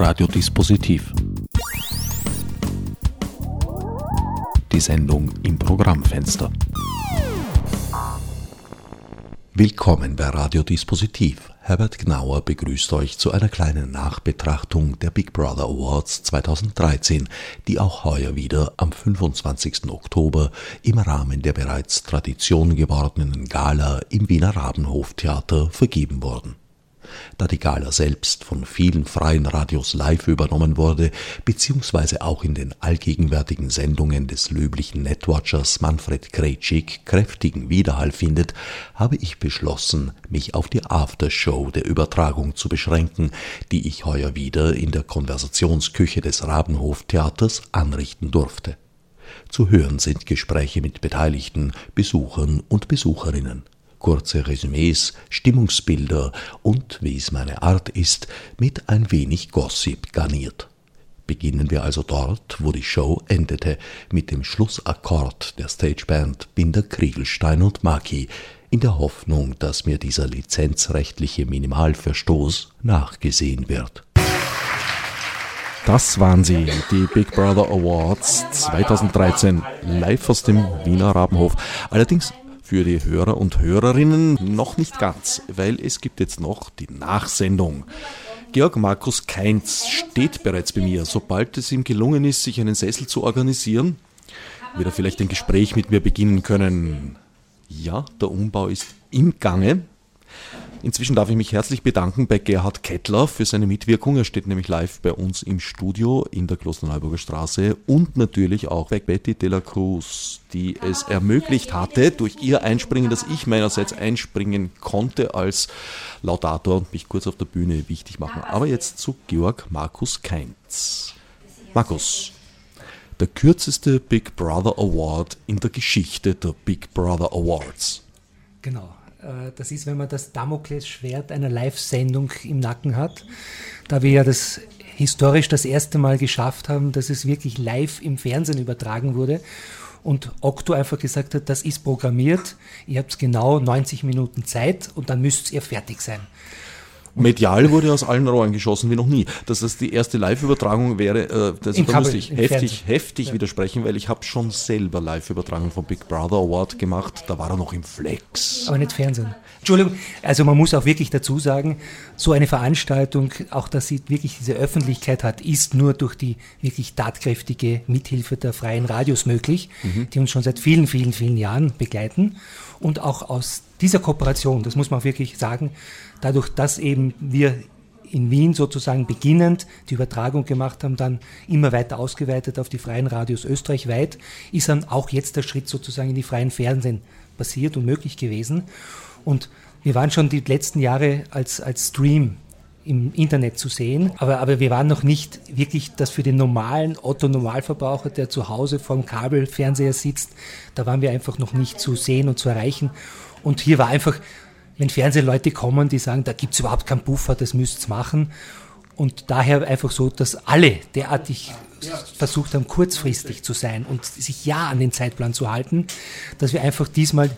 Radiodispositiv. Die Sendung im Programmfenster. Willkommen bei Radiodispositiv. Herbert Gnauer begrüßt euch zu einer kleinen Nachbetrachtung der Big Brother Awards 2013, die auch heuer wieder am 25. Oktober im Rahmen der bereits Tradition gewordenen Gala im Wiener Rabenhoftheater vergeben wurden da die Gala selbst von vielen freien Radios live übernommen wurde, beziehungsweise auch in den allgegenwärtigen Sendungen des löblichen Netwatchers Manfred Krejcik kräftigen Widerhall findet, habe ich beschlossen, mich auf die Aftershow der Übertragung zu beschränken, die ich heuer wieder in der Konversationsküche des Rabenhoftheaters anrichten durfte. Zu hören sind Gespräche mit Beteiligten, Besuchern und Besucherinnen kurze Resümees, Stimmungsbilder und, wie es meine Art ist, mit ein wenig Gossip garniert. Beginnen wir also dort, wo die Show endete, mit dem Schlussakkord der Stageband Binder Kriegelstein und Maki, in der Hoffnung, dass mir dieser lizenzrechtliche Minimalverstoß nachgesehen wird. Das waren sie, die Big Brother Awards 2013, live aus dem Wiener Rabenhof. Allerdings für die Hörer und Hörerinnen noch nicht ganz, weil es gibt jetzt noch die Nachsendung. Georg Markus Keinz steht bereits bei mir. Sobald es ihm gelungen ist, sich einen Sessel zu organisieren, wird er vielleicht ein Gespräch mit mir beginnen können. Ja, der Umbau ist im Gange. Inzwischen darf ich mich herzlich bedanken bei Gerhard Kettler für seine Mitwirkung. Er steht nämlich live bei uns im Studio in der Klosterneuburger Straße und natürlich auch bei Betty de la Cruz, die es ermöglicht hatte, durch ihr Einspringen, dass ich meinerseits einspringen konnte als Laudator und mich kurz auf der Bühne wichtig machen. Aber jetzt zu Georg Markus Keinz. Markus, der kürzeste Big Brother Award in der Geschichte der Big Brother Awards. Genau. Äh, das ist, wenn man das Damoklesschwert einer Live-Sendung im Nacken hat, da wir ja das historisch das erste Mal geschafft haben, dass es wirklich live im Fernsehen übertragen wurde und Okto einfach gesagt hat, das ist programmiert, ihr habt genau 90 Minuten Zeit und dann müsst ihr fertig sein. Medial wurde aus allen Rohren geschossen wie noch nie. Dass das die erste Live-Übertragung wäre, äh, das, da Kabel, muss ich heftig, heftig ja. widersprechen, weil ich habe schon selber Live-Übertragungen vom Big Brother Award gemacht, da war er noch im Flex. Aber nicht Fernsehen. Entschuldigung, also man muss auch wirklich dazu sagen, so eine Veranstaltung, auch dass sie wirklich diese Öffentlichkeit hat, ist nur durch die wirklich tatkräftige Mithilfe der freien Radios möglich, mhm. die uns schon seit vielen, vielen, vielen Jahren begleiten. Und auch aus dieser Kooperation, das muss man wirklich sagen, dadurch, dass eben wir in Wien sozusagen beginnend die Übertragung gemacht haben, dann immer weiter ausgeweitet auf die freien Radios österreichweit, ist dann auch jetzt der Schritt sozusagen in die freien Fernsehen passiert und möglich gewesen. Und wir waren schon die letzten Jahre als, als Stream im Internet zu sehen, aber, aber wir waren noch nicht wirklich das für den normalen Otto-Normalverbraucher, der zu Hause vorm Kabelfernseher sitzt, da waren wir einfach noch nicht zu sehen und zu erreichen. Und hier war einfach wenn Fernsehleute kommen, die sagen, da gibt es überhaupt keinen Puffer, das müsst ihr machen. Und daher einfach so, dass alle derartig versucht haben, kurzfristig zu sein und sich ja an den Zeitplan zu halten, dass wir einfach diesmal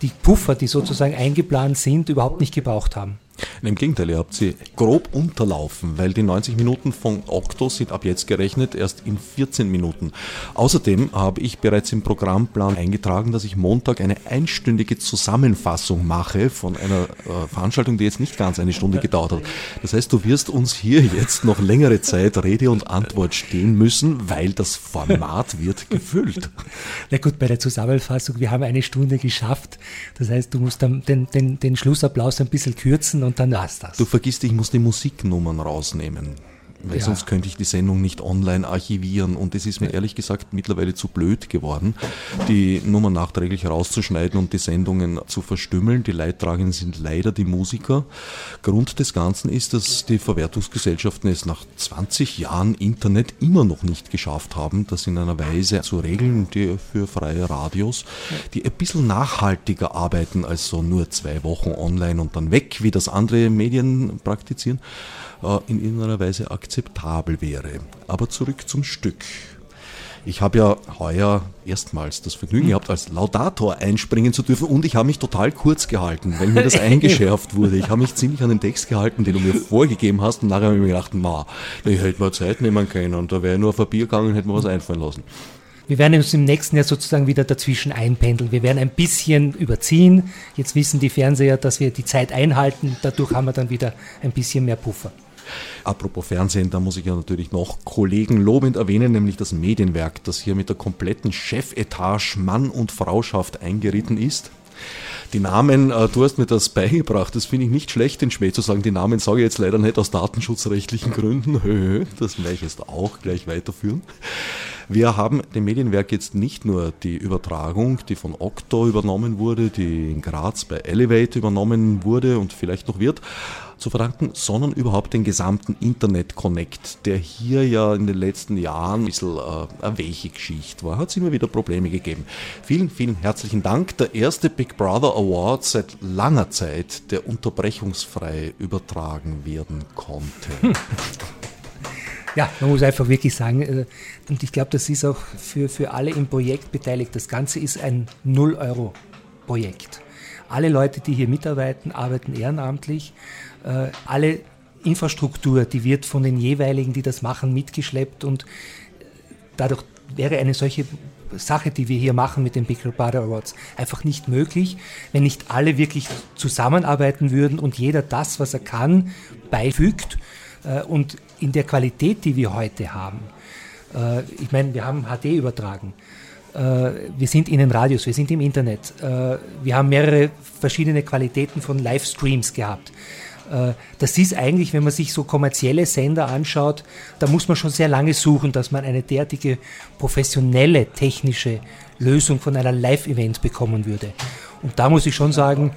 die Puffer, die sozusagen eingeplant sind, überhaupt nicht gebraucht haben. Im Gegenteil, ihr habt sie grob unterlaufen, weil die 90 Minuten von Octo sind ab jetzt gerechnet erst in 14 Minuten. Außerdem habe ich bereits im Programmplan eingetragen, dass ich Montag eine einstündige Zusammenfassung mache von einer äh, Veranstaltung, die jetzt nicht ganz eine Stunde gedauert hat. Das heißt, du wirst uns hier jetzt noch längere Zeit Rede und Antwort stehen müssen, weil das Format wird gefüllt. Na gut, bei der Zusammenfassung, wir haben eine Stunde geschafft. Das heißt, du musst dann den, den, den Schlussapplaus ein bisschen kürzen und dann war's das. Du vergisst, ich muss die Musiknummern rausnehmen. Weil ja. sonst könnte ich die Sendung nicht online archivieren und es ist mir ehrlich gesagt mittlerweile zu blöd geworden, die Nummern nachträglich rauszuschneiden und die Sendungen zu verstümmeln. Die Leidtragenden sind leider die Musiker. Grund des Ganzen ist, dass die Verwertungsgesellschaften es nach 20 Jahren Internet immer noch nicht geschafft haben, das in einer Weise zu regeln, die für freie Radios, die ein bisschen nachhaltiger arbeiten als so nur zwei Wochen online und dann weg, wie das andere Medien praktizieren in irgendeiner Weise akzeptabel wäre. Aber zurück zum Stück. Ich habe ja heuer erstmals das Vergnügen gehabt, als Laudator einspringen zu dürfen und ich habe mich total kurz gehalten, weil mir das eingeschärft wurde. Ich habe mich ziemlich an den Text gehalten, den du mir vorgegeben hast und nachher habe ich mir gedacht, ma, da hätte man Zeit nehmen können und da wäre ich nur auf ein Bier gegangen und hätte mir was einfallen lassen. Wir werden uns im nächsten Jahr sozusagen wieder dazwischen einpendeln. Wir werden ein bisschen überziehen. Jetzt wissen die Fernseher, dass wir die Zeit einhalten. Dadurch haben wir dann wieder ein bisschen mehr Puffer. Apropos Fernsehen, da muss ich ja natürlich noch Kollegen lobend erwähnen, nämlich das Medienwerk, das hier mit der kompletten Chefetage Mann und Frauschaft eingeritten ist. Die Namen, äh, du hast mir das beigebracht, das finde ich nicht schlecht, den Schmäh zu sagen. Die Namen sage ich jetzt leider nicht aus datenschutzrechtlichen Gründen. Das werde ich jetzt auch gleich weiterführen. Wir haben dem Medienwerk jetzt nicht nur die Übertragung, die von Okto übernommen wurde, die in Graz bei Elevate übernommen wurde und vielleicht noch wird, zu verdanken, sondern überhaupt den gesamten Internet Connect, der hier ja in den letzten Jahren ein bisschen äh, eine weiche Geschichte war. Hat es immer wieder Probleme gegeben. Vielen, vielen herzlichen Dank. Der erste Big Brother Award seit langer Zeit, der unterbrechungsfrei übertragen werden konnte. Ja, man muss einfach wirklich sagen, äh, und ich glaube, das ist auch für, für alle im Projekt beteiligt. Das Ganze ist ein Null-Euro-Projekt. Alle Leute, die hier mitarbeiten, arbeiten ehrenamtlich. Äh, alle Infrastruktur, die wird von den jeweiligen, die das machen, mitgeschleppt und dadurch wäre eine solche Sache, die wir hier machen mit den Big Brother Awards, einfach nicht möglich, wenn nicht alle wirklich zusammenarbeiten würden und jeder das, was er kann, beifügt. Äh, und in der Qualität, die wir heute haben, äh, ich meine, wir haben HD übertragen, äh, wir sind in den Radios, wir sind im Internet, wir haben mehrere verschiedene Qualitäten von Livestreams gehabt. Das ist eigentlich, wenn man sich so kommerzielle Sender anschaut, da muss man schon sehr lange suchen, dass man eine derartige professionelle technische Lösung von einer Live-Event bekommen würde. Und da muss ich schon sagen,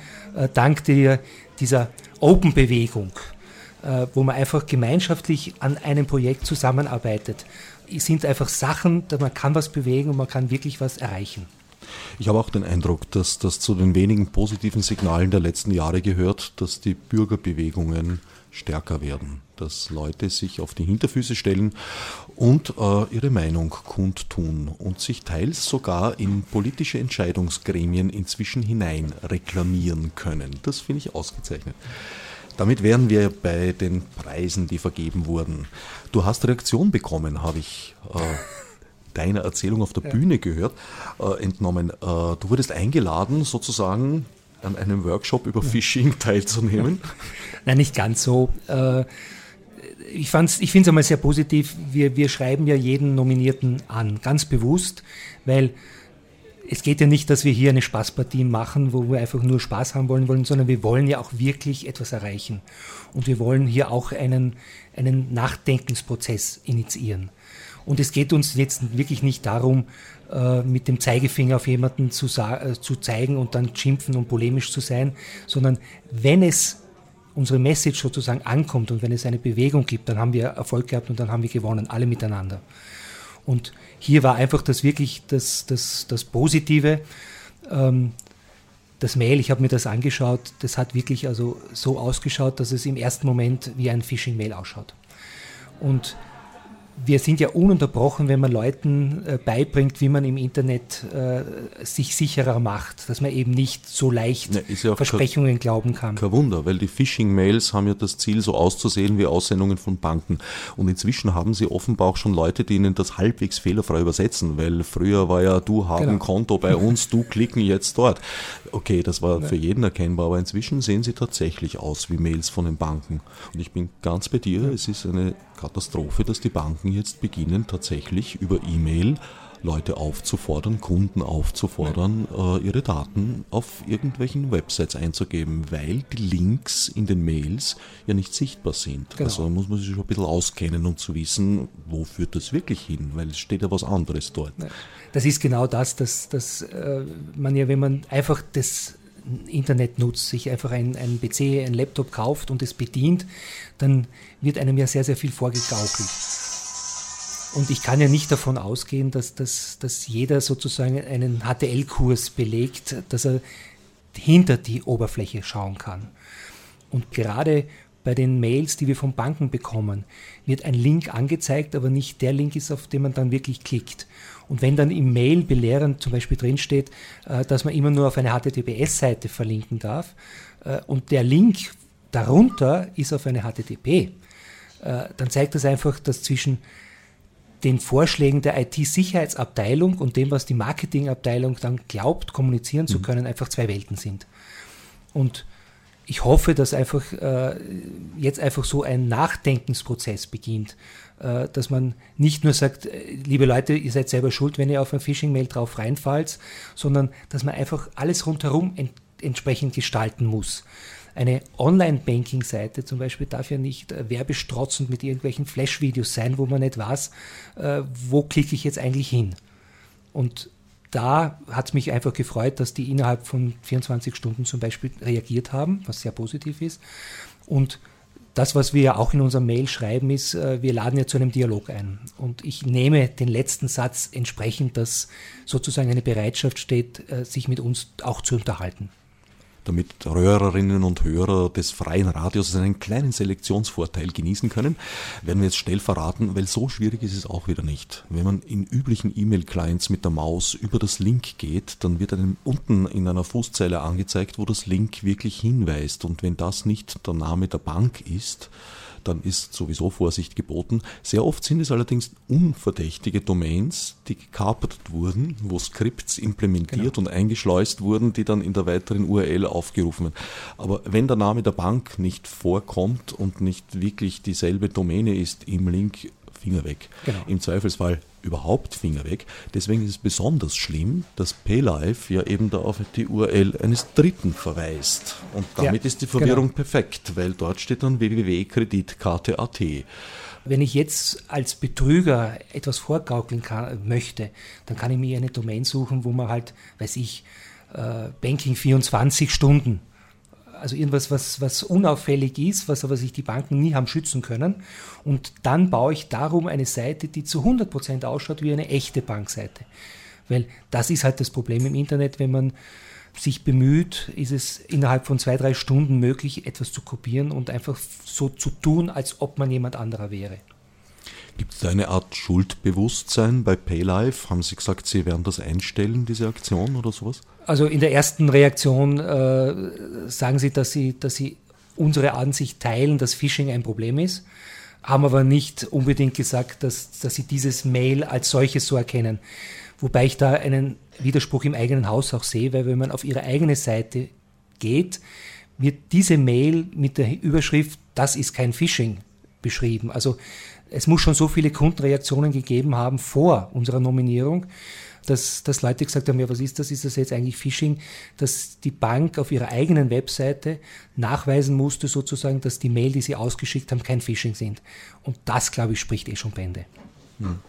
dank der, dieser Open-Bewegung, äh, wo man einfach gemeinschaftlich an einem Projekt zusammenarbeitet. Sind einfach Sachen, man kann was bewegen und man kann wirklich was erreichen. Ich habe auch den Eindruck, dass das zu den wenigen positiven Signalen der letzten Jahre gehört, dass die Bürgerbewegungen stärker werden, dass Leute sich auf die Hinterfüße stellen und äh, ihre Meinung kundtun und sich teils sogar in politische Entscheidungsgremien inzwischen hinein reklamieren können. Das finde ich ausgezeichnet. Damit wären wir bei den Preisen, die vergeben wurden. Du hast Reaktion bekommen, habe ich äh, deiner Erzählung auf der ja. Bühne gehört, äh, entnommen. Äh, du wurdest eingeladen, sozusagen an einem Workshop über Phishing teilzunehmen. Nein, nicht ganz so. Äh, ich, ich finde es einmal sehr positiv. Wir, wir schreiben ja jeden Nominierten an, ganz bewusst, weil es geht ja nicht, dass wir hier eine Spaßpartie machen, wo wir einfach nur Spaß haben wollen, wollen, sondern wir wollen ja auch wirklich etwas erreichen. Und wir wollen hier auch einen, einen Nachdenkensprozess initiieren. Und es geht uns jetzt wirklich nicht darum, äh, mit dem Zeigefinger auf jemanden zu, äh, zu zeigen und dann schimpfen und polemisch zu sein, sondern wenn es unsere Message sozusagen ankommt und wenn es eine Bewegung gibt, dann haben wir Erfolg gehabt und dann haben wir gewonnen, alle miteinander. Und hier war einfach das wirklich das, das, das Positive. Ähm, das Mail, ich habe mir das angeschaut, das hat wirklich also so ausgeschaut, dass es im ersten Moment wie ein Phishing-Mail ausschaut. Und wir sind ja ununterbrochen, wenn man Leuten äh, beibringt, wie man im Internet äh, sich sicherer macht, dass man eben nicht so leicht ne, ja Versprechungen kein, glauben kann. Kein Wunder, weil die Phishing-Mails haben ja das Ziel, so auszusehen wie Aussendungen von Banken. Und inzwischen haben sie offenbar auch schon Leute, die ihnen das halbwegs fehlerfrei übersetzen, weil früher war ja, du haben genau. Konto bei uns, du klicken jetzt dort. Okay, das war ja. für jeden erkennbar, aber inzwischen sehen sie tatsächlich aus wie Mails von den Banken. Und ich bin ganz bei dir, es ist eine Katastrophe, dass die Banken jetzt beginnen, tatsächlich über E-Mail Leute aufzufordern, Kunden aufzufordern, äh, ihre Daten auf irgendwelchen Websites einzugeben, weil die Links in den Mails ja nicht sichtbar sind. Genau. Also muss man sich schon ein bisschen auskennen, um zu wissen, wo führt das wirklich hin, weil es steht ja was anderes dort. Das ist genau das, dass, dass äh, man ja, wenn man einfach das Internet nutzt, sich einfach ein, ein PC, ein Laptop kauft und es bedient, dann wird einem ja sehr, sehr viel vorgegaukelt. Und ich kann ja nicht davon ausgehen, dass, dass, dass jeder sozusagen einen HTL-Kurs belegt, dass er hinter die Oberfläche schauen kann. Und gerade bei den Mails, die wir von Banken bekommen, wird ein Link angezeigt, aber nicht der Link ist, auf den man dann wirklich klickt. Und wenn dann im Mail belehrend zum Beispiel drinsteht, äh, dass man immer nur auf eine HTTPS-Seite verlinken darf äh, und der Link darunter ist auf eine HTTP, äh, dann zeigt das einfach, dass zwischen den Vorschlägen der IT-Sicherheitsabteilung und dem, was die Marketingabteilung dann glaubt, kommunizieren zu mhm. können, einfach zwei Welten sind. Und ich hoffe, dass einfach äh, jetzt einfach so ein Nachdenkensprozess beginnt, äh, dass man nicht nur sagt, äh, liebe Leute, ihr seid selber schuld, wenn ihr auf ein Phishing-Mail drauf reinfallt, sondern dass man einfach alles rundherum ent entsprechend gestalten muss. Eine Online-Banking-Seite zum Beispiel darf ja nicht äh, werbestrotzend mit irgendwelchen Flash-Videos sein, wo man nicht weiß, äh, wo klicke ich jetzt eigentlich hin. Und da hat es mich einfach gefreut, dass die innerhalb von 24 Stunden zum Beispiel reagiert haben, was sehr positiv ist. Und das, was wir ja auch in unserem Mail schreiben, ist, äh, wir laden ja zu einem Dialog ein. Und ich nehme den letzten Satz entsprechend, dass sozusagen eine Bereitschaft steht, sich mit uns auch zu unterhalten damit Hörerinnen und Hörer des freien Radios einen kleinen Selektionsvorteil genießen können, werden wir jetzt schnell verraten, weil so schwierig ist es auch wieder nicht. Wenn man in üblichen E-Mail-Clients mit der Maus über das Link geht, dann wird einem unten in einer Fußzeile angezeigt, wo das Link wirklich hinweist. Und wenn das nicht der Name der Bank ist, dann ist sowieso Vorsicht geboten. Sehr oft sind es allerdings unverdächtige Domains, die gekapert wurden, wo Skripts implementiert genau. und eingeschleust wurden, die dann in der weiteren URL aufgerufen werden. Aber wenn der Name der Bank nicht vorkommt und nicht wirklich dieselbe Domäne ist im Link, Finger weg. Genau. Im Zweifelsfall überhaupt Finger weg. Deswegen ist es besonders schlimm, dass PayLife ja eben da auf die URL eines Dritten verweist. Und damit ja, ist die Verwirrung genau. perfekt, weil dort steht dann www.kreditkarte.at. Wenn ich jetzt als Betrüger etwas vorgaukeln kann, möchte, dann kann ich mir eine Domain suchen, wo man halt, weiß ich, äh, Banking 24 Stunden also irgendwas, was, was unauffällig ist, was aber sich die Banken nie haben schützen können. Und dann baue ich darum eine Seite, die zu 100% ausschaut wie eine echte Bankseite. Weil das ist halt das Problem im Internet, wenn man sich bemüht, ist es innerhalb von zwei, drei Stunden möglich, etwas zu kopieren und einfach so zu tun, als ob man jemand anderer wäre. Gibt es da eine Art Schuldbewusstsein bei PayLife? Haben Sie gesagt, Sie werden das einstellen, diese Aktion oder sowas? Also in der ersten Reaktion äh, sagen Sie, dass Sie, dass Sie unsere Ansicht teilen, dass Phishing ein Problem ist, haben aber nicht unbedingt gesagt, dass, dass Sie dieses Mail als solches so erkennen. Wobei ich da einen Widerspruch im eigenen Haus auch sehe, weil wenn man auf Ihre eigene Seite geht, wird diese Mail mit der Überschrift, das ist kein Phishing beschrieben. Also es muss schon so viele Kundenreaktionen gegeben haben vor unserer Nominierung, dass, dass Leute gesagt haben, ja, was ist das? Ist das jetzt eigentlich Phishing? Dass die Bank auf ihrer eigenen Webseite nachweisen musste, sozusagen, dass die Mail, die sie ausgeschickt haben, kein Phishing sind. Und das, glaube ich, spricht eh schon Bände. Hm.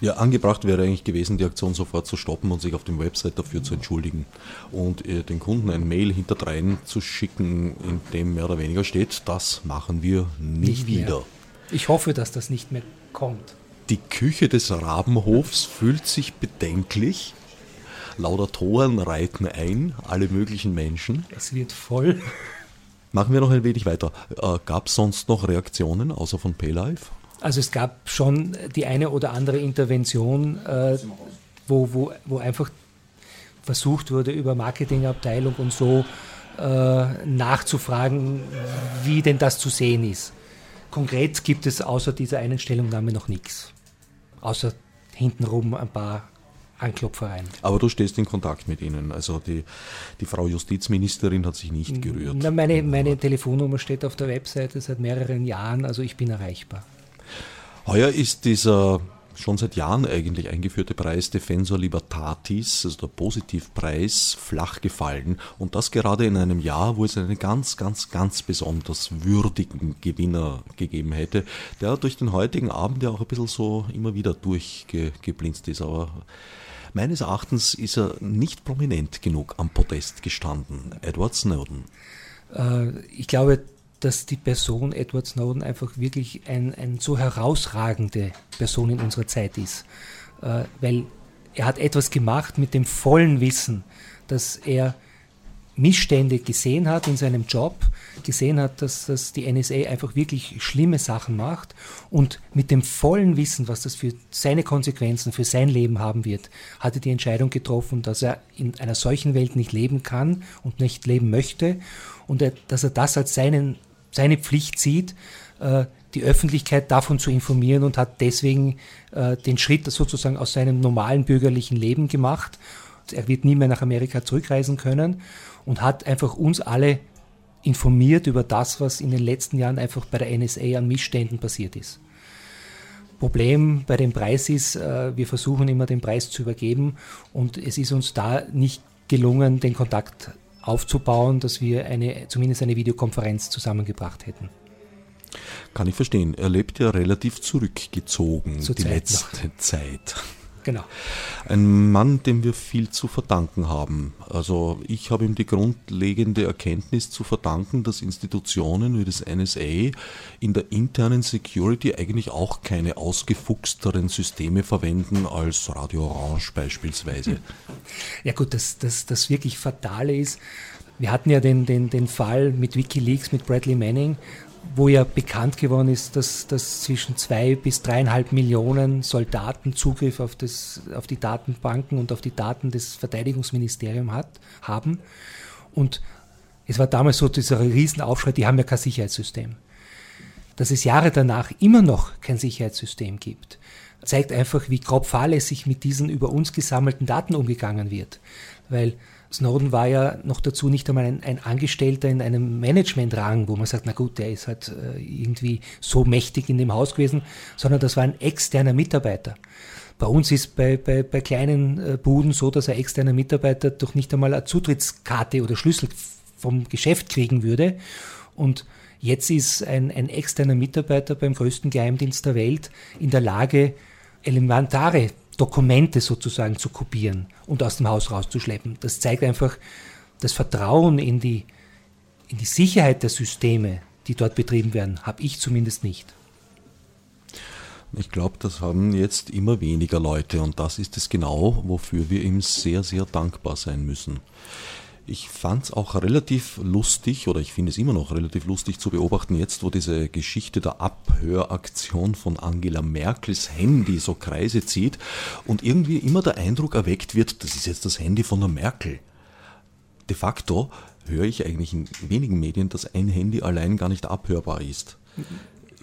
Ja, angebracht wäre eigentlich gewesen, die Aktion sofort zu stoppen und sich auf dem Website dafür zu entschuldigen und äh, den Kunden ein Mail hinterdrein zu schicken, in dem mehr oder weniger steht, das machen wir nie Nicht wieder. Mehr. Ich hoffe, dass das nicht mehr kommt. Die Küche des Rabenhofs fühlt sich bedenklich. Laudatoren reiten ein, alle möglichen Menschen. Es wird voll. Machen wir noch ein wenig weiter. Äh, gab es sonst noch Reaktionen außer von Paylife? Also es gab schon die eine oder andere Intervention, äh, wo, wo, wo einfach versucht wurde, über Marketingabteilung und so äh, nachzufragen, wie denn das zu sehen ist. Konkret gibt es außer dieser einen Stellungnahme noch nichts. Außer hintenrum ein paar Anklopfereien. Aber du stehst in Kontakt mit ihnen. Also die, die Frau Justizministerin hat sich nicht gerührt. Na, meine, meine Telefonnummer steht auf der Webseite seit mehreren Jahren, also ich bin erreichbar. Heuer ist dieser schon seit Jahren eigentlich eingeführte Preis Defensor Libertatis, also der Positivpreis, flach gefallen. Und das gerade in einem Jahr, wo es einen ganz, ganz, ganz besonders würdigen Gewinner gegeben hätte, der durch den heutigen Abend ja auch ein bisschen so immer wieder durchgeblinzt ist. Aber meines Erachtens ist er nicht prominent genug am Podest gestanden. Edward Snowden. Äh, ich glaube, dass die Person Edward Snowden einfach wirklich ein, ein so herausragende Person in unserer Zeit ist. Äh, weil er hat etwas gemacht mit dem vollen Wissen, dass er Missstände gesehen hat in seinem Job, gesehen hat, dass, dass die NSA einfach wirklich schlimme Sachen macht und mit dem vollen Wissen, was das für seine Konsequenzen, für sein Leben haben wird, hat er die Entscheidung getroffen, dass er in einer solchen Welt nicht leben kann und nicht leben möchte und er, dass er das als seinen, seine Pflicht sieht, äh, die Öffentlichkeit davon zu informieren und hat deswegen äh, den Schritt sozusagen aus seinem normalen bürgerlichen Leben gemacht. Er wird nie mehr nach Amerika zurückreisen können und hat einfach uns alle informiert über das, was in den letzten Jahren einfach bei der NSA an Missständen passiert ist. Problem bei dem Preis ist, äh, wir versuchen immer den Preis zu übergeben und es ist uns da nicht gelungen, den Kontakt aufzubauen, dass wir eine, zumindest eine Videokonferenz zusammengebracht hätten. Kann ich verstehen. Er lebt ja relativ zurückgezogen Zur die Zeit letzte noch. Zeit. Genau. Ein Mann, dem wir viel zu verdanken haben. Also ich habe ihm die grundlegende Erkenntnis zu verdanken, dass Institutionen wie das NSA in der internen Security eigentlich auch keine ausgefuchsteren Systeme verwenden als Radio Orange beispielsweise. Ja gut, das, das, das wirklich Fatale ist, wir hatten ja den, den, den Fall mit Wikileaks, mit Bradley Manning, wo ja bekannt geworden ist, dass, dass zwischen zwei bis dreieinhalb Millionen Soldaten Zugriff auf, das, auf die Datenbanken und auf die Daten des Verteidigungsministeriums haben. Und es war damals so dieser Riesenaufschrei, die haben ja kein Sicherheitssystem. Dass es Jahre danach immer noch kein Sicherheitssystem gibt, zeigt einfach, wie grob fahrlässig mit diesen über uns gesammelten Daten umgegangen wird. Weil Snowden war ja noch dazu nicht einmal ein, ein Angestellter in einem Managementrang, wo man sagt, na gut, der ist halt äh, irgendwie so mächtig in dem Haus gewesen, sondern das war ein externer Mitarbeiter. Bei uns ist bei, bei, bei kleinen äh, Buden so, dass ein externer Mitarbeiter doch nicht einmal eine Zutrittskarte oder Schlüssel vom Geschäft kriegen würde. Und jetzt ist ein, ein externer Mitarbeiter beim größten Geheimdienst der Welt in der Lage, elementare Dokumente sozusagen zu kopieren und aus dem Haus rauszuschleppen. Das zeigt einfach das Vertrauen in die, in die Sicherheit der Systeme, die dort betrieben werden, habe ich zumindest nicht. Ich glaube, das haben jetzt immer weniger Leute und das ist es genau, wofür wir ihm sehr, sehr dankbar sein müssen. Ich fand es auch relativ lustig, oder ich finde es immer noch relativ lustig zu beobachten, jetzt wo diese Geschichte der Abhöraktion von Angela Merkels Handy so Kreise zieht und irgendwie immer der Eindruck erweckt wird, das ist jetzt das Handy von der Merkel. De facto höre ich eigentlich in wenigen Medien, dass ein Handy allein gar nicht abhörbar ist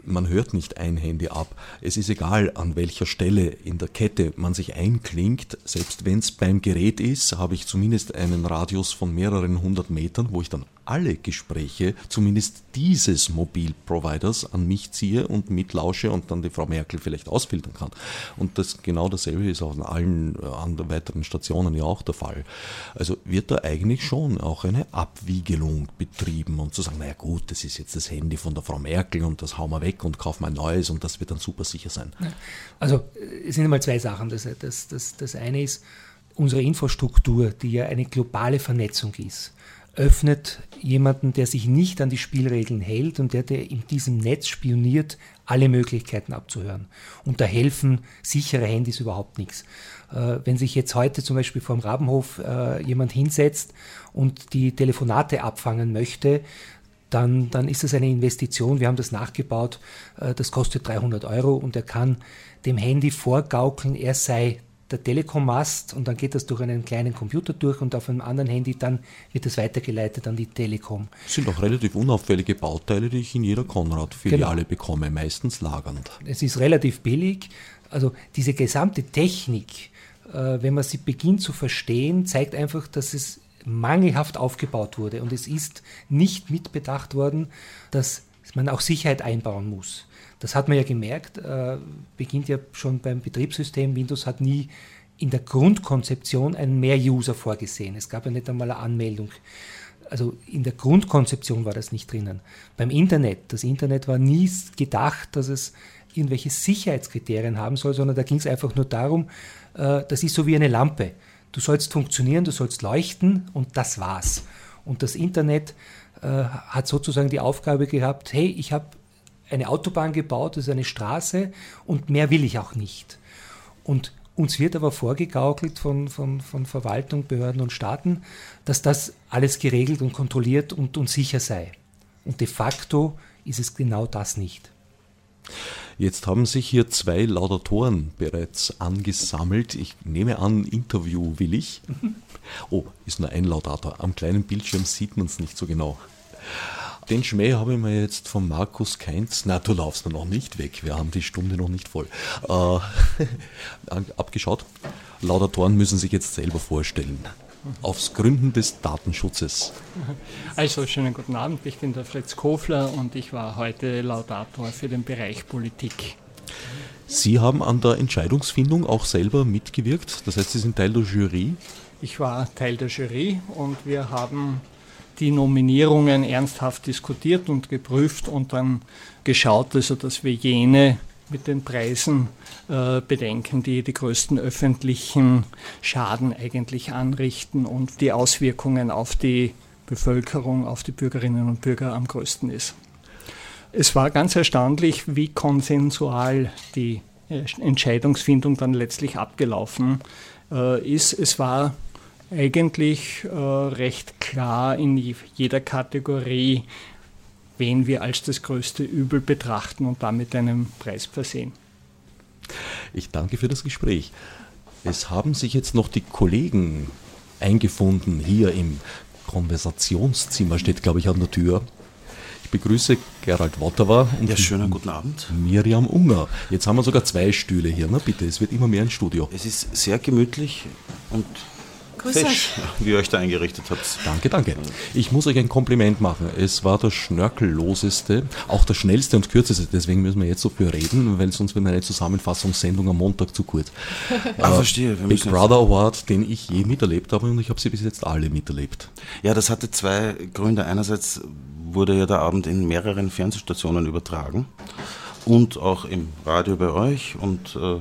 man hört nicht ein Handy ab. Es ist egal, an welcher Stelle in der Kette man sich einklingt. Selbst wenn es beim Gerät ist, habe ich zumindest einen Radius von mehreren hundert Metern, wo ich dann alle Gespräche, zumindest dieses Mobilproviders, an mich ziehe und mitlausche und dann die Frau Merkel vielleicht ausfiltern kann. Und das genau dasselbe ist auch an allen äh, anderen weiteren Stationen ja auch der Fall. Also wird da eigentlich schon auch eine Abwiegelung betrieben und zu sagen, naja gut, das ist jetzt das Handy von der Frau Merkel und das hauen wir weg und kaufen ein neues und das wird dann super sicher sein. Also es sind einmal zwei Sachen. Das, das, das, das eine ist unsere Infrastruktur, die ja eine globale Vernetzung ist öffnet jemanden, der sich nicht an die Spielregeln hält und der, der in diesem Netz spioniert, alle Möglichkeiten abzuhören. Und da helfen sichere Handys überhaupt nichts. Äh, wenn sich jetzt heute zum Beispiel vor dem Rabenhof äh, jemand hinsetzt und die Telefonate abfangen möchte, dann, dann ist das eine Investition. Wir haben das nachgebaut. Äh, das kostet 300 Euro und er kann dem Handy vorgaukeln, er sei der Telekom-Mast und dann geht das durch einen kleinen Computer durch und auf einem anderen Handy dann wird das weitergeleitet an die Telekom. Das sind auch relativ unauffällige Bauteile, die ich in jeder Konrad-Filiale genau. bekomme, meistens lagernd. Es ist relativ billig. Also diese gesamte Technik, äh, wenn man sie beginnt zu verstehen, zeigt einfach, dass es mangelhaft aufgebaut wurde und es ist nicht mitbedacht worden, dass man auch Sicherheit einbauen muss. Das hat man ja gemerkt, äh, beginnt ja schon beim Betriebssystem. Windows hat nie in der Grundkonzeption einen Mehr-User vorgesehen. Es gab ja nicht einmal eine Anmeldung. Also in der Grundkonzeption war das nicht drinnen. Beim Internet, das Internet war nie gedacht, dass es irgendwelche Sicherheitskriterien haben soll, sondern da ging es einfach nur darum, äh, das ist so wie eine Lampe. Du sollst funktionieren, du sollst leuchten und das war's. Und das Internet äh, hat sozusagen die Aufgabe gehabt, hey, ich habe eine Autobahn gebaut, das ist eine Straße und mehr will ich auch nicht. Und uns wird aber vorgegaukelt von, von, von Verwaltung, Behörden und Staaten, dass das alles geregelt und kontrolliert und, und sicher sei. Und de facto ist es genau das nicht. Jetzt haben sich hier zwei Laudatoren bereits angesammelt. Ich nehme an, Interview will ich. Oh, ist nur ein Laudator. Am kleinen Bildschirm sieht man es nicht so genau. Den Schmäh habe ich mir jetzt von Markus Keinz, na du laufst noch nicht weg, wir haben die Stunde noch nicht voll, äh, abgeschaut. Laudatoren müssen sich jetzt selber vorstellen. Aufs Gründen des Datenschutzes. Also, schönen guten Abend, ich bin der Fritz Kofler und ich war heute Laudator für den Bereich Politik. Sie haben an der Entscheidungsfindung auch selber mitgewirkt, das heißt, Sie sind Teil der Jury. Ich war Teil der Jury und wir haben die Nominierungen ernsthaft diskutiert und geprüft und dann geschaut, also dass wir jene mit den Preisen äh, bedenken, die die größten öffentlichen Schaden eigentlich anrichten und die Auswirkungen auf die Bevölkerung, auf die Bürgerinnen und Bürger am größten ist. Es war ganz erstaunlich, wie konsensual die äh, Entscheidungsfindung dann letztlich abgelaufen äh, ist. Es war eigentlich äh, recht klar in jeder Kategorie, wen wir als das größte Übel betrachten und damit einen Preis versehen. Ich danke für das Gespräch. Es haben sich jetzt noch die Kollegen eingefunden hier im Konversationszimmer, steht glaube ich an der Tür. Ich begrüße Gerald Wotterer und ja, schönen guten Abend. Miriam Unger. Jetzt haben wir sogar zwei Stühle hier. Na bitte, es wird immer mehr ein Studio. Es ist sehr gemütlich und Grüß Fisch, euch. wie ihr euch da eingerichtet habt. Danke, danke. Ich muss euch ein Kompliment machen. Es war das schnörkelloseste, auch das schnellste und kürzeste. Deswegen müssen wir jetzt so viel reden, weil sonst wird eine Zusammenfassungssendung am Montag zu kurz. ah, äh, verstehe. Wir Big Brother Award, den ich je miterlebt habe und ich habe sie bis jetzt alle miterlebt. Ja, das hatte zwei Gründe. Einerseits wurde ja der Abend in mehreren Fernsehstationen übertragen und auch im Radio bei euch und äh,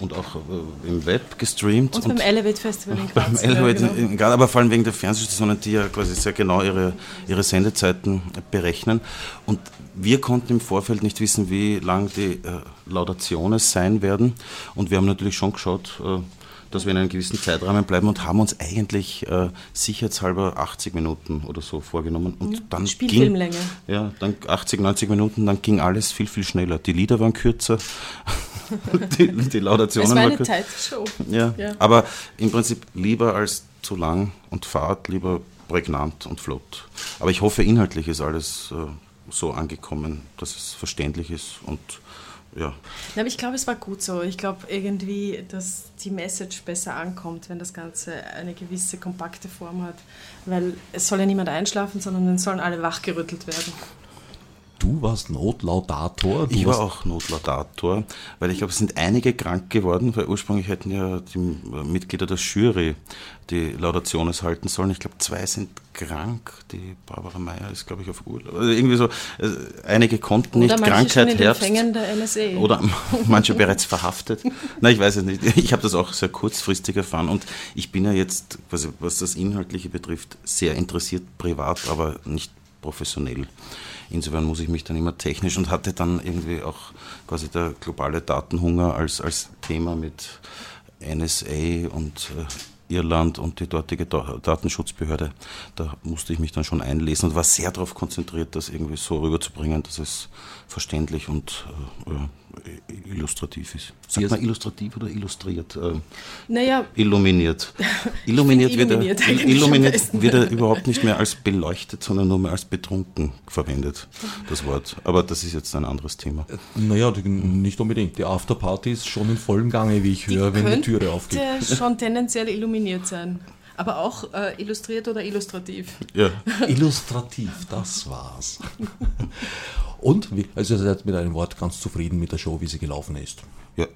und auch äh, im Web gestreamt. Und, und beim Elevate Festival in Graz. Beim Elevate ja, genau. in Graz, aber vor allem wegen der Fernsehstationen, die ja quasi sehr genau ihre, ihre Sendezeiten berechnen. Und wir konnten im Vorfeld nicht wissen, wie lang die äh, Laudationen sein werden. Und wir haben natürlich schon geschaut, äh, dass wir in einem gewissen Zeitrahmen bleiben und haben uns eigentlich äh, sicherheitshalber 80 Minuten oder so vorgenommen. Und dann Spielfilmlänge. Ging, ja, dann 80, 90 Minuten, dann ging alles viel, viel schneller. Die Lieder waren kürzer, die, die Laudationen waren kürzer. Es war eine Zeitshow. Ja, ja, aber im Prinzip lieber als zu lang und Fahrt, lieber prägnant und flott. Aber ich hoffe, inhaltlich ist alles äh, so angekommen, dass es verständlich ist und ja. Aber ich glaube, es war gut so. Ich glaube irgendwie, dass die Message besser ankommt, wenn das Ganze eine gewisse kompakte Form hat. Weil es soll ja niemand einschlafen, sondern dann sollen alle wachgerüttelt werden. Du warst Notlaudator. Du ich war auch Notlaudator, weil ich glaube, es sind einige krank geworden, weil ursprünglich hätten ja die Mitglieder der Jury die Laudationes halten sollen. Ich glaube, zwei sind krank. Die Barbara Meyer ist, glaube ich, auf Urlaub. Also irgendwie so, also einige konnten oder nicht, Krankheit, Herbst. Der NSA. Oder manche bereits verhaftet. Nein, ich weiß es nicht. Ich habe das auch sehr kurzfristig erfahren und ich bin ja jetzt, was das Inhaltliche betrifft, sehr interessiert, privat, aber nicht professionell. Insofern muss ich mich dann immer technisch und hatte dann irgendwie auch quasi der globale Datenhunger als, als Thema mit NSA und äh, Irland und die dortige Datenschutzbehörde, da musste ich mich dann schon einlesen und war sehr darauf konzentriert, das irgendwie so rüberzubringen, dass es verständlich und äh, illustrativ ist. Sagt man illustrativ oder illustriert? Äh, naja. Illuminiert. Illuminiert, wird, illuminiert, er, illuminiert wird er überhaupt nicht mehr als beleuchtet, sondern nur mehr als betrunken verwendet, das Wort. Aber das ist jetzt ein anderes Thema. Naja, nicht unbedingt. Die Afterparty ist schon in vollem Gange, wie ich die höre, wenn die Türe aufgeht. schon tendenziell illuminiert sein. Aber auch äh, illustriert oder illustrativ? Ja. Illustrativ, das war's. Und, also ihr seid mit einem Wort ganz zufrieden mit der Show, wie sie gelaufen ist. Ja,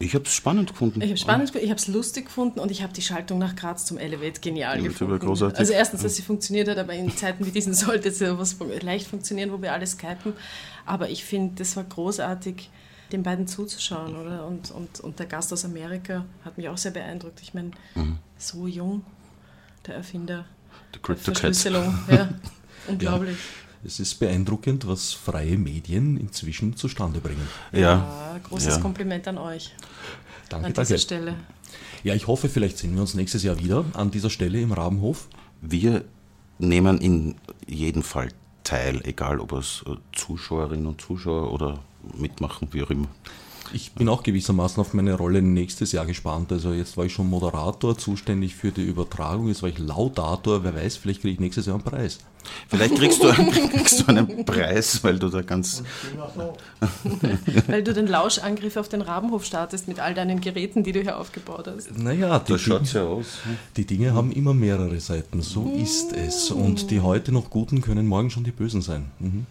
ich habe es spannend gefunden. Ich habe spannend, ich habe es lustig gefunden und ich habe die Schaltung nach Graz zum Elevate genial ja, gefunden. Großartig. Also erstens, dass sie funktioniert hat, aber in Zeiten wie diesen sollte es ja was leicht funktionieren, wo wir alles skypen. Aber ich finde, das war großartig, den beiden zuzuschauen, oder? Und, und, und der Gast aus Amerika hat mich auch sehr beeindruckt. Ich meine, mhm. so jung, der Erfinder der Verschlüsselung. Ja, unglaublich. Ja. Es ist beeindruckend, was freie Medien inzwischen zustande bringen. Ja, ja großes ja. Kompliment an euch. Danke, an dieser danke. Stelle. Ja, ich hoffe, vielleicht sehen wir uns nächstes Jahr wieder an dieser Stelle im Rabenhof. Wir nehmen in jedem Fall teil, egal ob es äh, Zuschauerinnen und Zuschauer oder mitmachen, wie auch immer. Ich bin auch gewissermaßen auf meine Rolle nächstes Jahr gespannt. Also jetzt war ich schon Moderator, zuständig für die Übertragung, jetzt war ich Laudator, wer weiß, vielleicht kriege ich nächstes Jahr einen Preis. Vielleicht kriegst du, kriegst du einen Preis, weil du da ganz... weil du den Lauschangriff auf den Rabenhof startest mit all deinen Geräten, die du hier aufgebaut hast. Naja, die, schaut ja aus. die Dinge haben immer mehrere Seiten, so ist es. Und die heute noch Guten können morgen schon die Bösen sein. Mhm.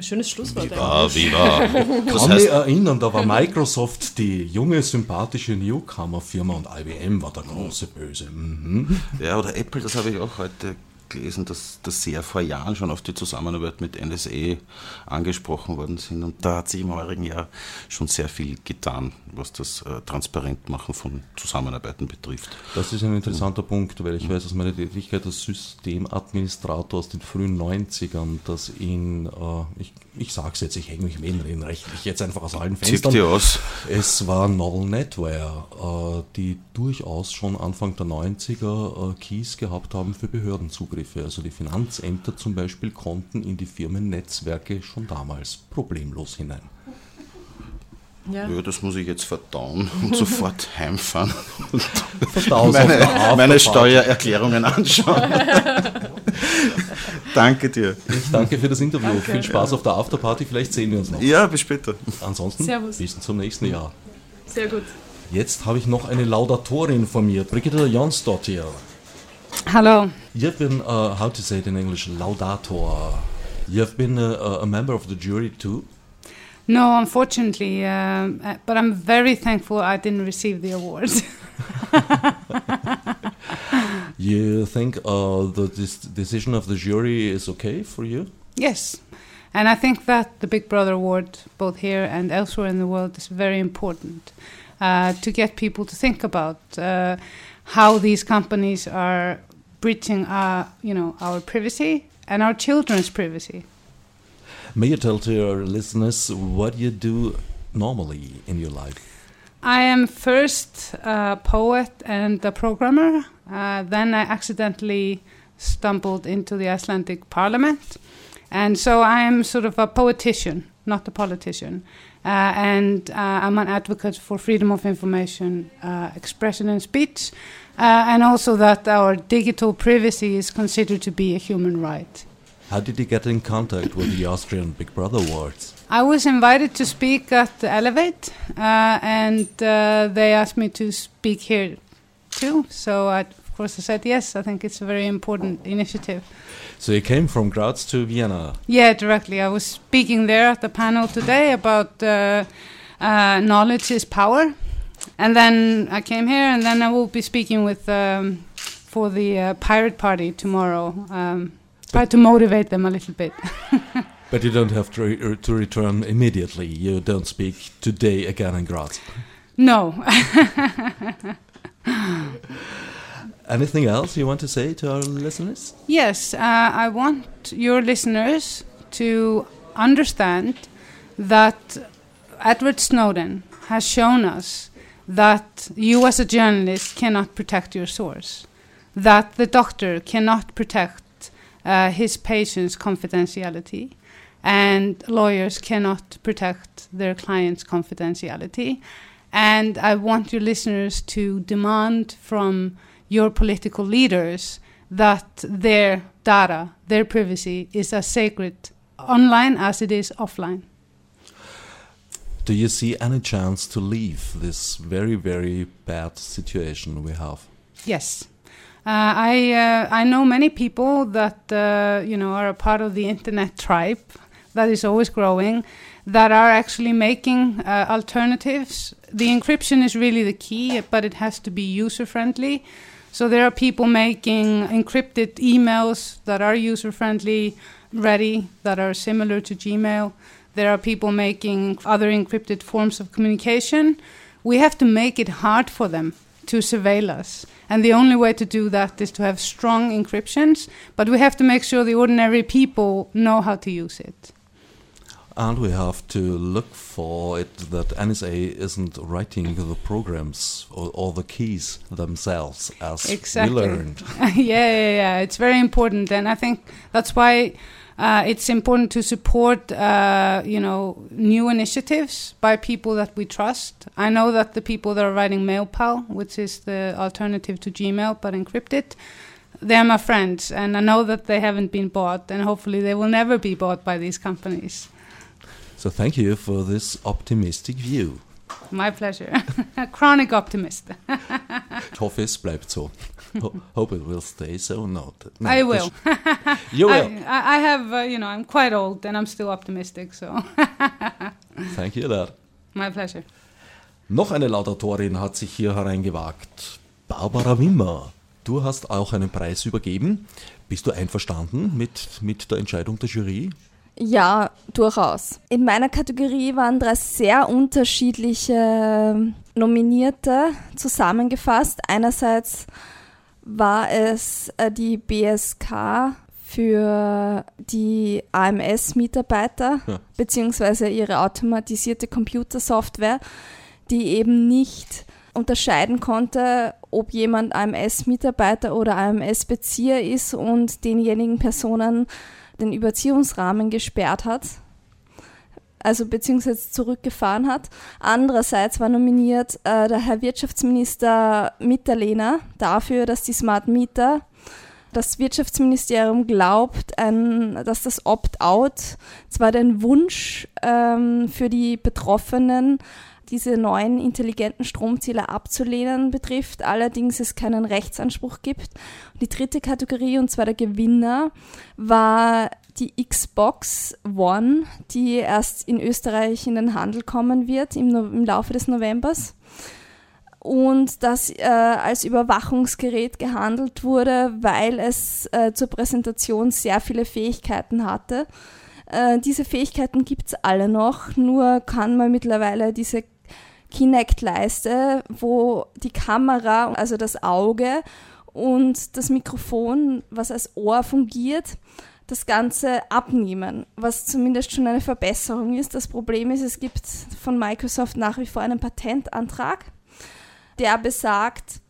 Schönes Schlusswort. Viva, viva. Ich kann mich erinnern, da war Microsoft die junge, sympathische Newcomer-Firma und IBM war der große Böse. Mhm. Ja, oder Apple, das habe ich auch heute gelesen, dass, dass ja vor Jahren schon auf die Zusammenarbeit mit NSA angesprochen worden sind. Und da hat sich im heurigen Jahr schon sehr viel getan, was das äh, Transparentmachen von Zusammenarbeiten betrifft. Das ist ein interessanter mhm. Punkt, weil ich weiß aus meiner Tätigkeit als Systemadministrator aus den frühen 90ern, dass in, äh, ich, ich sage es jetzt, ich hänge mich in rechtlich jetzt einfach aus allen Fenstern. Dir aus. Es war Novel Netware, äh, die durchaus schon Anfang der 90er äh, Keys gehabt haben für Behördenzugriff. Zugriffe. Also die Finanzämter zum Beispiel konnten in die Firmennetzwerke schon damals problemlos hinein. Ja. ja. das muss ich jetzt verdauen und sofort heimfahren und meine, meine Steuererklärungen anschauen. danke dir. Ich danke für das Interview. Danke. Viel Spaß auf der Afterparty. Vielleicht sehen wir uns noch. Ja, bis später. Ansonsten Servus. bis zum nächsten Jahr. Sehr gut. Jetzt habe ich noch eine Laudatorin von mir, Brigitte Jonsdottir. Hello. You've been, uh, how to say it in English, laudator. You've been a, a member of the jury too? No, unfortunately, uh, but I'm very thankful I didn't receive the award. you think uh, the decision of the jury is okay for you? Yes. And I think that the Big Brother Award, both here and elsewhere in the world, is very important uh, to get people to think about uh, how these companies are breaching our, you know, our privacy and our children's privacy. May you tell to your listeners what you do normally in your life? I am first a poet and a programmer. Uh, then I accidentally stumbled into the Icelandic parliament. And so I am sort of a poetician, not a politician. Uh, and uh, I'm an advocate for freedom of information, uh, expression, and speech. Uh, and also that our digital privacy is considered to be a human right. How did you get in contact with the Austrian Big Brother Awards? I was invited to speak at the Elevate, uh, and uh, they asked me to speak here too. So, I, of course, I said yes. I think it's a very important initiative. So, you came from Graz to Vienna? Yeah, directly. I was speaking there at the panel today about uh, uh, knowledge is power and then I came here, and then I will be speaking with um, for the uh, Pirate Party tomorrow. Um, try to motivate them a little bit. but you don't have to, re to return immediately. You don't speak today again in Graz. No. Anything else you want to say to our listeners? Yes, uh, I want your listeners to understand that Edward Snowden has shown us that you as a journalist cannot protect your source, that the doctor cannot protect uh, his patient's confidentiality, and lawyers cannot protect their client's confidentiality. And I want your listeners to demand from your political leaders that their data, their privacy, is as sacred online as it is offline. Do you see any chance to leave this very, very bad situation we have? Yes. Uh, I uh, I know many people that uh, you know are a part of the internet tribe that is always growing, that are actually making uh, alternatives. The encryption is really the key, but it has to be user friendly. So there are people making encrypted emails that are user friendly, ready, that are similar to Gmail. There are people making other encrypted forms of communication. We have to make it hard for them to surveil us. And the only way to do that is to have strong encryptions, but we have to make sure the ordinary people know how to use it. And we have to look for it that NSA isn't writing the programs or, or the keys themselves, as exactly. we learned. yeah, yeah, yeah. It's very important, and I think that's why uh, it's important to support, uh, you know, new initiatives by people that we trust. I know that the people that are writing MailPal, which is the alternative to Gmail but encrypted, they're my friends, and I know that they haven't been bought, and hopefully they will never be bought by these companies. So thank you for this optimistic view. My pleasure. Chronic optimist. ich hoffe, es bleibt so. Hope it will stay so. No, no I will. you will. I, I have, uh, you know, I'm quite old and I'm still optimistic, so. Thank you, that. My pleasure. Noch eine Laudatorin hat sich hier hereingewagt. Barbara Wimmer. Du hast auch einen Preis übergeben. Bist du einverstanden mit, mit der Entscheidung der Jury? Ja, durchaus. In meiner Kategorie waren drei sehr unterschiedliche Nominierte zusammengefasst. Einerseits war es äh, die BSK für die AMS-Mitarbeiter ja. beziehungsweise ihre automatisierte Computersoftware, die eben nicht unterscheiden konnte, ob jemand AMS-Mitarbeiter oder AMS-Bezieher ist und denjenigen Personen den Überziehungsrahmen gesperrt hat, also beziehungsweise zurückgefahren hat. Andererseits war nominiert äh, der Herr Wirtschaftsminister Mitterlehner dafür, dass die Smart Meter das Wirtschaftsministerium glaubt, ein, dass das Opt-out zwar den Wunsch ähm, für die Betroffenen diese neuen intelligenten Stromzähler abzulehnen betrifft, allerdings es keinen Rechtsanspruch gibt. Die dritte Kategorie, und zwar der Gewinner, war die Xbox One, die erst in Österreich in den Handel kommen wird im, no im Laufe des Novembers. Und das äh, als Überwachungsgerät gehandelt wurde, weil es äh, zur Präsentation sehr viele Fähigkeiten hatte. Äh, diese Fähigkeiten gibt es alle noch, nur kann man mittlerweile diese Kinect-Leiste, wo die Kamera, also das Auge und das Mikrofon, was als Ohr fungiert, das Ganze abnehmen, was zumindest schon eine Verbesserung ist. Das Problem ist, es gibt von Microsoft nach wie vor einen Patentantrag, der besagt,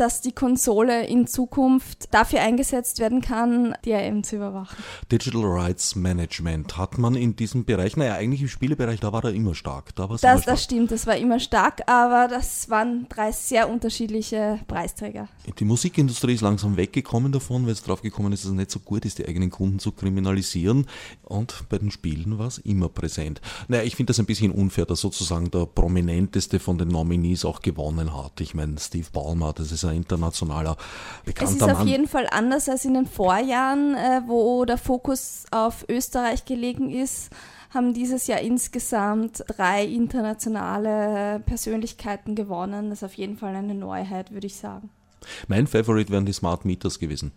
dass die Konsole in Zukunft dafür eingesetzt werden kann, DRM zu überwachen. Digital Rights Management hat man in diesem Bereich, naja, eigentlich im Spielebereich, da war er immer stark. Da das, immer stark. das stimmt, das war immer stark, aber das waren drei sehr unterschiedliche Preisträger. Die Musikindustrie ist langsam weggekommen davon, weil es drauf gekommen ist, dass es nicht so gut ist, die eigenen Kunden zu kriminalisieren. Und bei den Spielen war es immer präsent. Naja, ich finde das ein bisschen unfair, dass sozusagen der prominenteste von den Nominees auch gewonnen hat. Ich meine, Steve Ballmer, das ist ein internationaler bekannter Mann. Es ist auf jeden Fall anders als in den Vorjahren, äh, wo der Fokus auf Österreich gelegen ist haben dieses Jahr insgesamt drei internationale Persönlichkeiten gewonnen. Das ist auf jeden Fall eine Neuheit, würde ich sagen. Mein Favorite wären die Smart Meters gewesen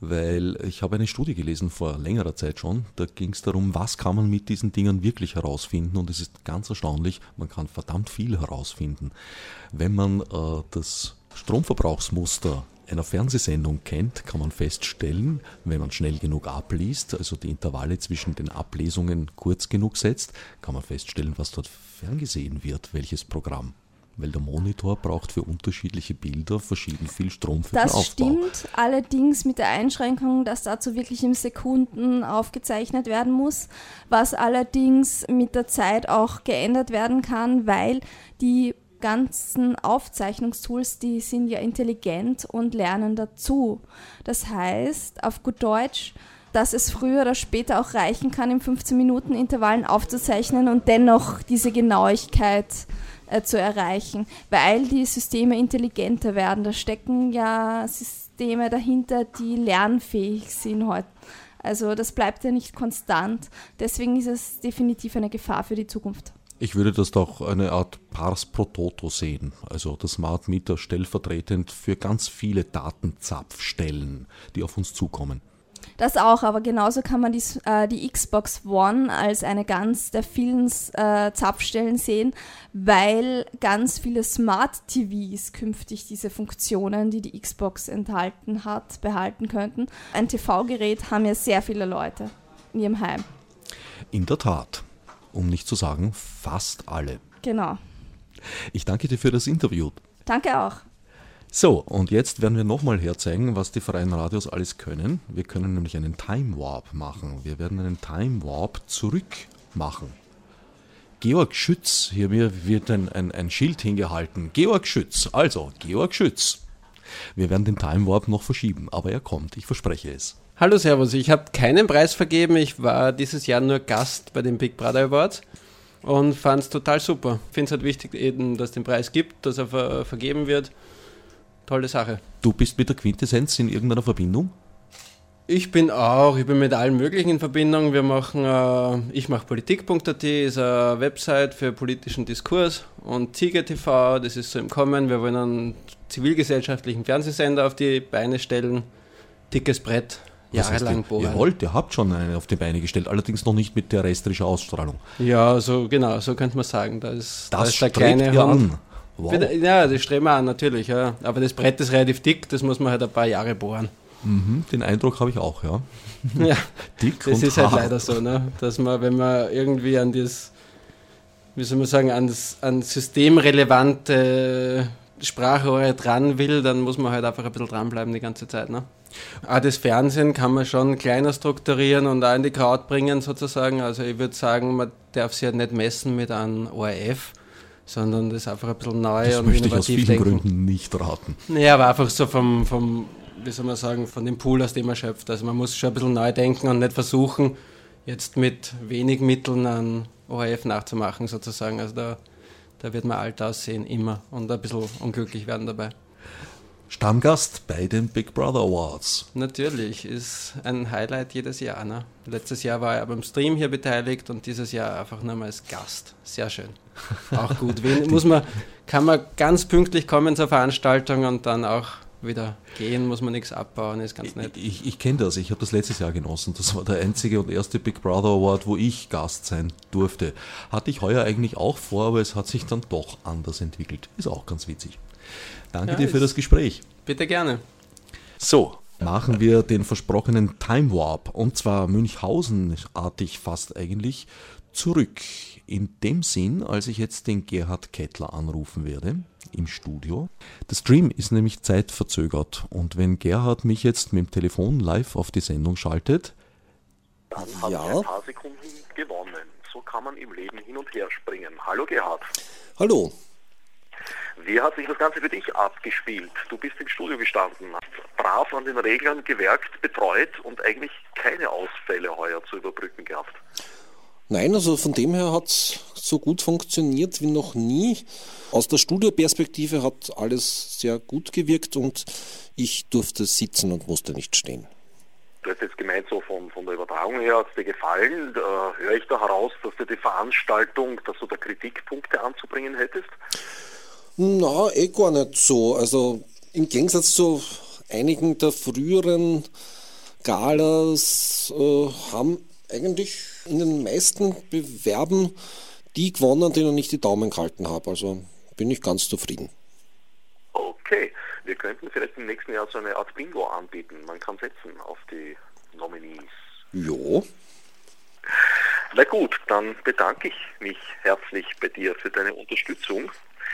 weil ich habe eine Studie gelesen vor längerer Zeit schon. Da ging es darum, was kann man mit diesen Dingen wirklich herausfinden. Und es ist ganz erstaunlich, man kann verdammt viel herausfinden. Wenn man äh, das Stromverbrauchsmuster einer Fernsehsendung kennt, kann man feststellen, wenn man schnell genug abliest, also die Intervalle zwischen den Ablesungen kurz genug setzt, kann man feststellen, was dort ferngesehen wird, welches Programm. Weil der Monitor braucht für unterschiedliche Bilder verschieden viel Strom für das den Aufbau. Das stimmt, allerdings mit der Einschränkung, dass dazu wirklich im Sekunden aufgezeichnet werden muss, was allerdings mit der Zeit auch geändert werden kann, weil die ganzen Aufzeichnungstools, die sind ja intelligent und lernen dazu. Das heißt, auf gut Deutsch, dass es früher oder später auch reichen kann, in 15 Minuten Intervallen aufzuzeichnen und dennoch diese Genauigkeit äh, zu erreichen, weil die Systeme intelligenter werden. Da stecken ja Systeme dahinter, die lernfähig sind heute. Also das bleibt ja nicht konstant. Deswegen ist es definitiv eine Gefahr für die Zukunft. Ich würde das doch eine Art Pars pro Toto sehen, also das Smart Meter stellvertretend für ganz viele Datenzapfstellen, die auf uns zukommen. Das auch, aber genauso kann man die, äh, die Xbox One als eine ganz der vielen äh, Zapfstellen sehen, weil ganz viele Smart TVs künftig diese Funktionen, die die Xbox enthalten hat, behalten könnten. Ein TV-Gerät haben ja sehr viele Leute in ihrem Heim. In der Tat. Um nicht zu sagen fast alle. Genau. Ich danke dir für das Interview. Danke auch. So, und jetzt werden wir nochmal herzeigen, was die freien Radios alles können. Wir können nämlich einen Time Warp machen. Wir werden einen Time Warp zurück machen. Georg Schütz, hier wird ein, ein, ein Schild hingehalten. Georg Schütz, also Georg Schütz. Wir werden den Time Warp noch verschieben, aber er kommt, ich verspreche es. Hallo Servus, ich habe keinen Preis vergeben. Ich war dieses Jahr nur Gast bei den Big Brother Awards und fand es total super. Ich finde es halt wichtig, eben, dass es den Preis gibt, dass er ver vergeben wird. Tolle Sache. Du bist mit der Quintessenz in irgendeiner Verbindung? Ich bin auch, ich bin mit allen möglichen in Verbindung. Wir machen, äh, ich mache politik.at, ist eine Website für politischen Diskurs und Ziege TV, das ist so im Kommen. Wir wollen einen zivilgesellschaftlichen Fernsehsender auf die Beine stellen. Dickes Brett, jahrelang bohren. Ihr wollt, ihr habt schon einen auf die Beine gestellt, allerdings noch nicht mit der restrischen Ausstrahlung. Ja, so genau, so könnte man sagen. Da ist, das da ist der kleine ihr an. Wow. Ja, das streben wir an, natürlich. Ja. Aber das Brett ist relativ dick, das muss man halt ein paar Jahre bohren. Mhm, den Eindruck habe ich auch, ja. ja, dick das ist halt hart. halt leider so, ne? dass man, wenn man irgendwie an das, wie soll man sagen, an, das, an systemrelevante Sprachrohre dran will, dann muss man halt einfach ein bisschen dranbleiben die ganze Zeit. Ne? Auch das Fernsehen kann man schon kleiner strukturieren und auch in die Kraut bringen sozusagen. Also ich würde sagen, man darf sich halt nicht messen mit einem ORF, sondern das einfach ein bisschen neu das und möchte innovativ ich aus vielen denken. Gründen nicht raten. Ja, aber einfach so vom, vom, wie soll man sagen, von dem Pool, aus dem man schöpft. Also man muss schon ein bisschen neu denken und nicht versuchen, jetzt mit wenig Mitteln an ORF nachzumachen sozusagen. Also da da wird man alt aussehen, immer und ein bisschen unglücklich werden dabei. Stammgast bei den Big Brother Awards. Natürlich, ist ein Highlight jedes Jahr. Ne? Letztes Jahr war er beim Stream hier beteiligt und dieses Jahr einfach nur mal als Gast. Sehr schön. Auch gut. Wen, muss man, kann man ganz pünktlich kommen zur Veranstaltung und dann auch wieder gehen, muss man nichts abbauen, ist ganz nett. Ich, ich, ich kenne das, ich habe das letztes Jahr genossen. Das war der einzige und erste Big Brother Award, wo ich Gast sein durfte. Hatte ich heuer eigentlich auch vor, aber es hat sich dann doch anders entwickelt. Ist auch ganz witzig. Danke ja, dir für das Gespräch. Bitte gerne. So, machen wir den versprochenen Time Warp und zwar Münchhausen-artig fast eigentlich zurück. In dem Sinn, als ich jetzt den Gerhard Kettler anrufen werde im Studio. Der Stream ist nämlich zeitverzögert und wenn Gerhard mich jetzt mit dem Telefon live auf die Sendung schaltet, dann hat ja. er ein paar Sekunden gewonnen. So kann man im Leben hin und her springen. Hallo Gerhard. Hallo. Wie hat sich das Ganze für dich abgespielt? Du bist im Studio gestanden, hast brav an den Reglern gewerkt, betreut und eigentlich keine Ausfälle heuer zu überbrücken gehabt. Nein, also von dem her hat es so gut funktioniert wie noch nie. Aus der Studioperspektive hat alles sehr gut gewirkt und ich durfte sitzen und musste nicht stehen. Du hast jetzt gemeint, so von, von der Übertragung her hat es dir gefallen. Da höre ich da heraus, dass du die Veranstaltung, dass du da Kritikpunkte anzubringen hättest? Na, eh gar nicht so. Also im Gegensatz zu einigen der früheren Galas äh, haben eigentlich in den meisten Bewerben die gewonnen, denen ich die Daumen gehalten habe. Also bin ich ganz zufrieden. Okay, wir könnten vielleicht im nächsten Jahr so eine Art Bingo anbieten. Man kann setzen auf die Nominees. Jo. Na gut, dann bedanke ich mich herzlich bei dir für deine Unterstützung.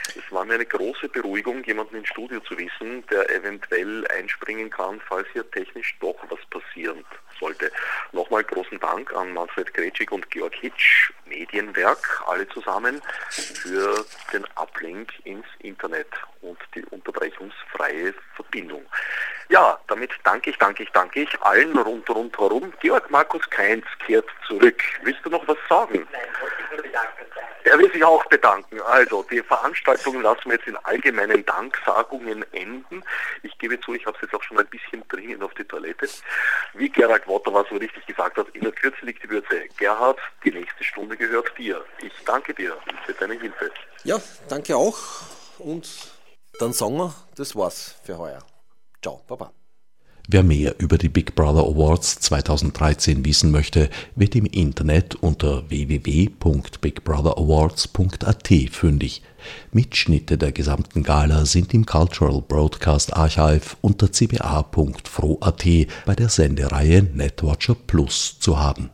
Es war mir eine große Beruhigung, jemanden ins Studio zu wissen, der eventuell einspringen kann, falls hier technisch doch was passieren sollte. Nochmal großen Dank an Manfred Gretschig und Georg Hitsch, Medienwerk, alle zusammen, für den Uplink ins Internet und die unterbrechungsfreie Verbindung. Ja, damit danke ich, danke ich, danke ich allen rund, rundherum. Georg Markus Keinz kehrt zurück. Willst du noch was sagen? Nein, ich nur bedanken. Er will sich auch bedanken. Also, die Veranstaltung lassen wir jetzt in allgemeinen Danksagungen enden. Ich gebe zu, ich habe es jetzt auch schon ein bisschen dringend auf die Toilette. Wie Gerhard Wotterwas so richtig gesagt hat, in der Kürze liegt die Würze. Gerhard, die nächste Stunde gehört dir. Ich danke dir für deine Hilfe. Ja, danke auch. Und dann sagen wir, das war's für heuer. Ciao, Baba. Wer mehr über die Big Brother Awards 2013 wissen möchte, wird im Internet unter www.bigbrother.awards.at fündig. Mitschnitte der gesamten Gala sind im Cultural Broadcast Archive unter cba.fro.at bei der Sendereihe Netwatcher Plus zu haben.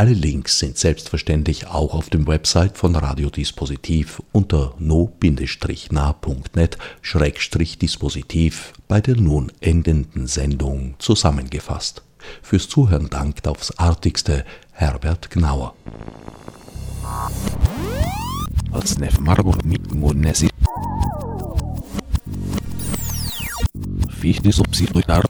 Alle Links sind selbstverständlich auch auf dem Website von Radiodispositiv unter no-na.net-dispositiv bei der nun endenden Sendung zusammengefasst. Fürs Zuhören dankt aufs artigste Herbert Gnauer. Fichte subsidiar